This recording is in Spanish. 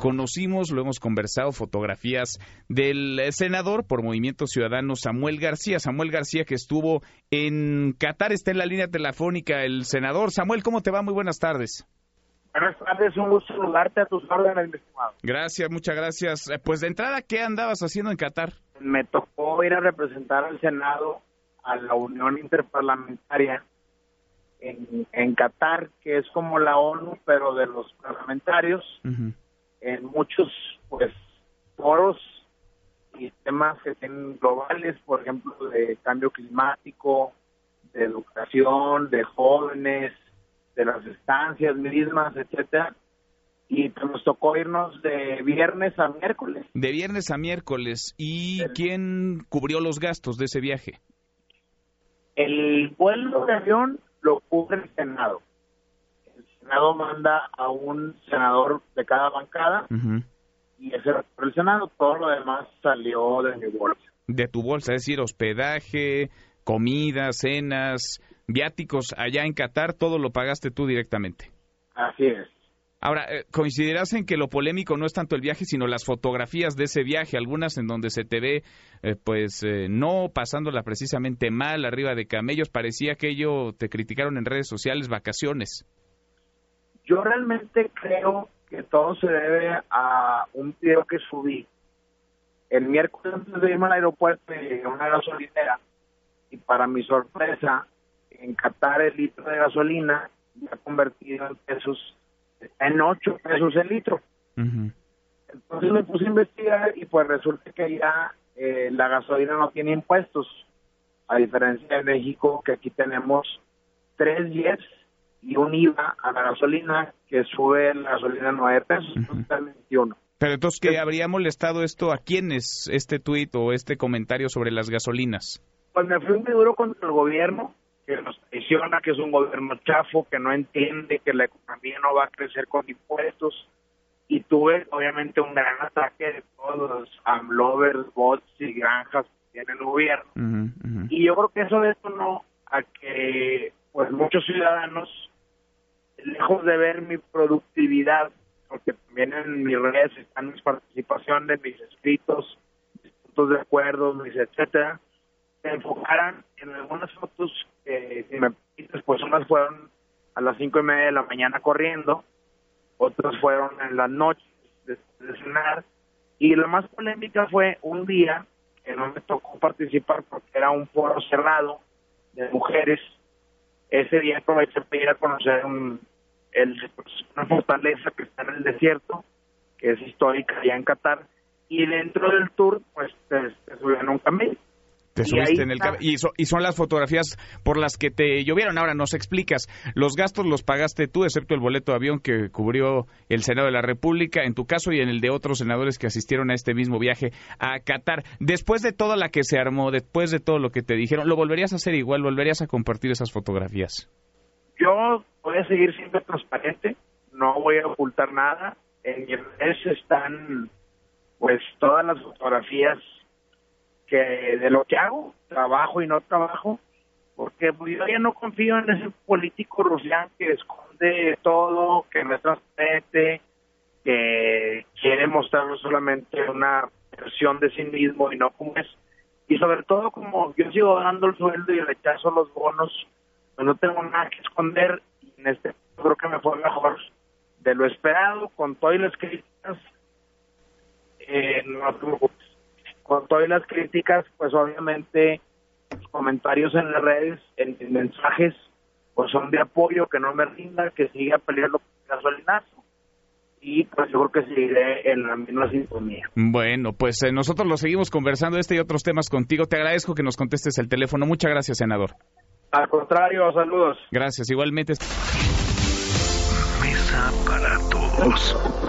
Conocimos, lo hemos conversado, fotografías del senador por Movimiento Ciudadano Samuel García. Samuel García que estuvo en Qatar, está en la línea telefónica el senador. Samuel, ¿cómo te va? Muy buenas tardes. Buenas tardes, un gusto saludarte a tus órdenes, mi estimado. Gracias, muchas gracias. Eh, Pues de entrada, ¿qué andabas haciendo en Qatar? Me tocó ir a representar al Senado a la Unión Interparlamentaria en, en Qatar, que es como la ONU, pero de los parlamentarios, en muchos pues foros y temas que tienen globales, por ejemplo, de cambio climático, de educación, de jóvenes, de las estancias mismas, etcétera. Y pues nos tocó irnos de viernes a miércoles. De viernes a miércoles. ¿Y quién cubrió los gastos de ese viaje? El vuelo de avión lo cubre el Senado. El Senado manda a un senador de cada bancada y ese por el Senado. Todo lo demás salió de mi bolsa. De tu bolsa, es decir, hospedaje, comida, cenas, viáticos allá en Qatar, todo lo pagaste tú directamente. Así es. Ahora, eh, coincidirás en que lo polémico no es tanto el viaje, sino las fotografías de ese viaje, algunas en donde se te ve, eh, pues, eh, no pasándola precisamente mal, arriba de camellos, parecía que ello te criticaron en redes sociales, vacaciones. Yo realmente creo que todo se debe a un video que subí. El miércoles antes de irme al aeropuerto llegué a una gasolinera y para mi sorpresa, en Qatar el litro de gasolina ya convertido en pesos, en 8 pesos el litro. Entonces me puse a investigar y pues resulta que ya eh, la gasolina no tiene impuestos, a diferencia de México que aquí tenemos tres 10 y un IVA a la gasolina que sube la gasolina 9 pesos, en 21. Pero entonces, ¿qué habría molestado esto a quiénes, este tuit o este comentario sobre las gasolinas? Pues me fui muy duro contra el gobierno, que nos traiciona, que es un gobierno chafo, que no entiende que la economía no va a crecer con impuestos. Y tuve, obviamente, un gran ataque de todos los amlovers, bots y granjas que tiene el gobierno. Y yo creo que eso detonó a que, pues, muchos ciudadanos, lejos de ver mi productividad, porque también en mis redes están mis participaciones, mis escritos, mis puntos de acuerdo, mis etcétera, se enfocaran en algunas fotos que, si me pues unas fueron a las cinco y media de la mañana corriendo, otras fueron en la noche después de cenar, y la más polémica fue un día que no me tocó participar porque era un foro cerrado de mujeres. Ese día aproveché para ir a conocer un, el, una fortaleza que está en el desierto, que es histórica allá en Qatar, y dentro del tour, pues te subían a un camello. Te Y subiste en el y, so- y son las fotografías por las que te llovieron. Ahora nos explicas, los gastos los pagaste tú, excepto el boleto de avión que cubrió el Senado de la República, en tu caso y en el de otros senadores que asistieron a este mismo viaje a Qatar. Después de toda la que se armó, después de todo lo que te dijeron, ¿lo volverías a hacer igual? ¿Volverías a compartir esas fotografías? Yo voy a seguir siendo transparente, no voy a ocultar nada. En mis redes están, pues, todas las fotografías que de lo que hago, trabajo y no trabajo, porque pues, yo ya no confío en ese político rusián que esconde todo, que no es transparente, que quiere mostrar solamente una versión de sí mismo y no como es. Y sobre todo, como yo sigo ganando el sueldo y rechazo los bonos, pues no tengo nada que esconder. Y en este creo que me fue mejor de lo esperado, con todas las críticas. Eh, no preocupes. Con todas las críticas, pues obviamente los comentarios en las redes, en, en mensajes, pues son de apoyo, que no me rinda, que siga peleando por el gasolinazo. Y pues yo creo que seguiré en la misma sintonía. Bueno, pues eh, nosotros lo seguimos conversando este y otros temas contigo. Te agradezco que nos contestes el teléfono. Muchas gracias, senador. Al contrario, saludos. Gracias. Igualmente. Mesa para todos.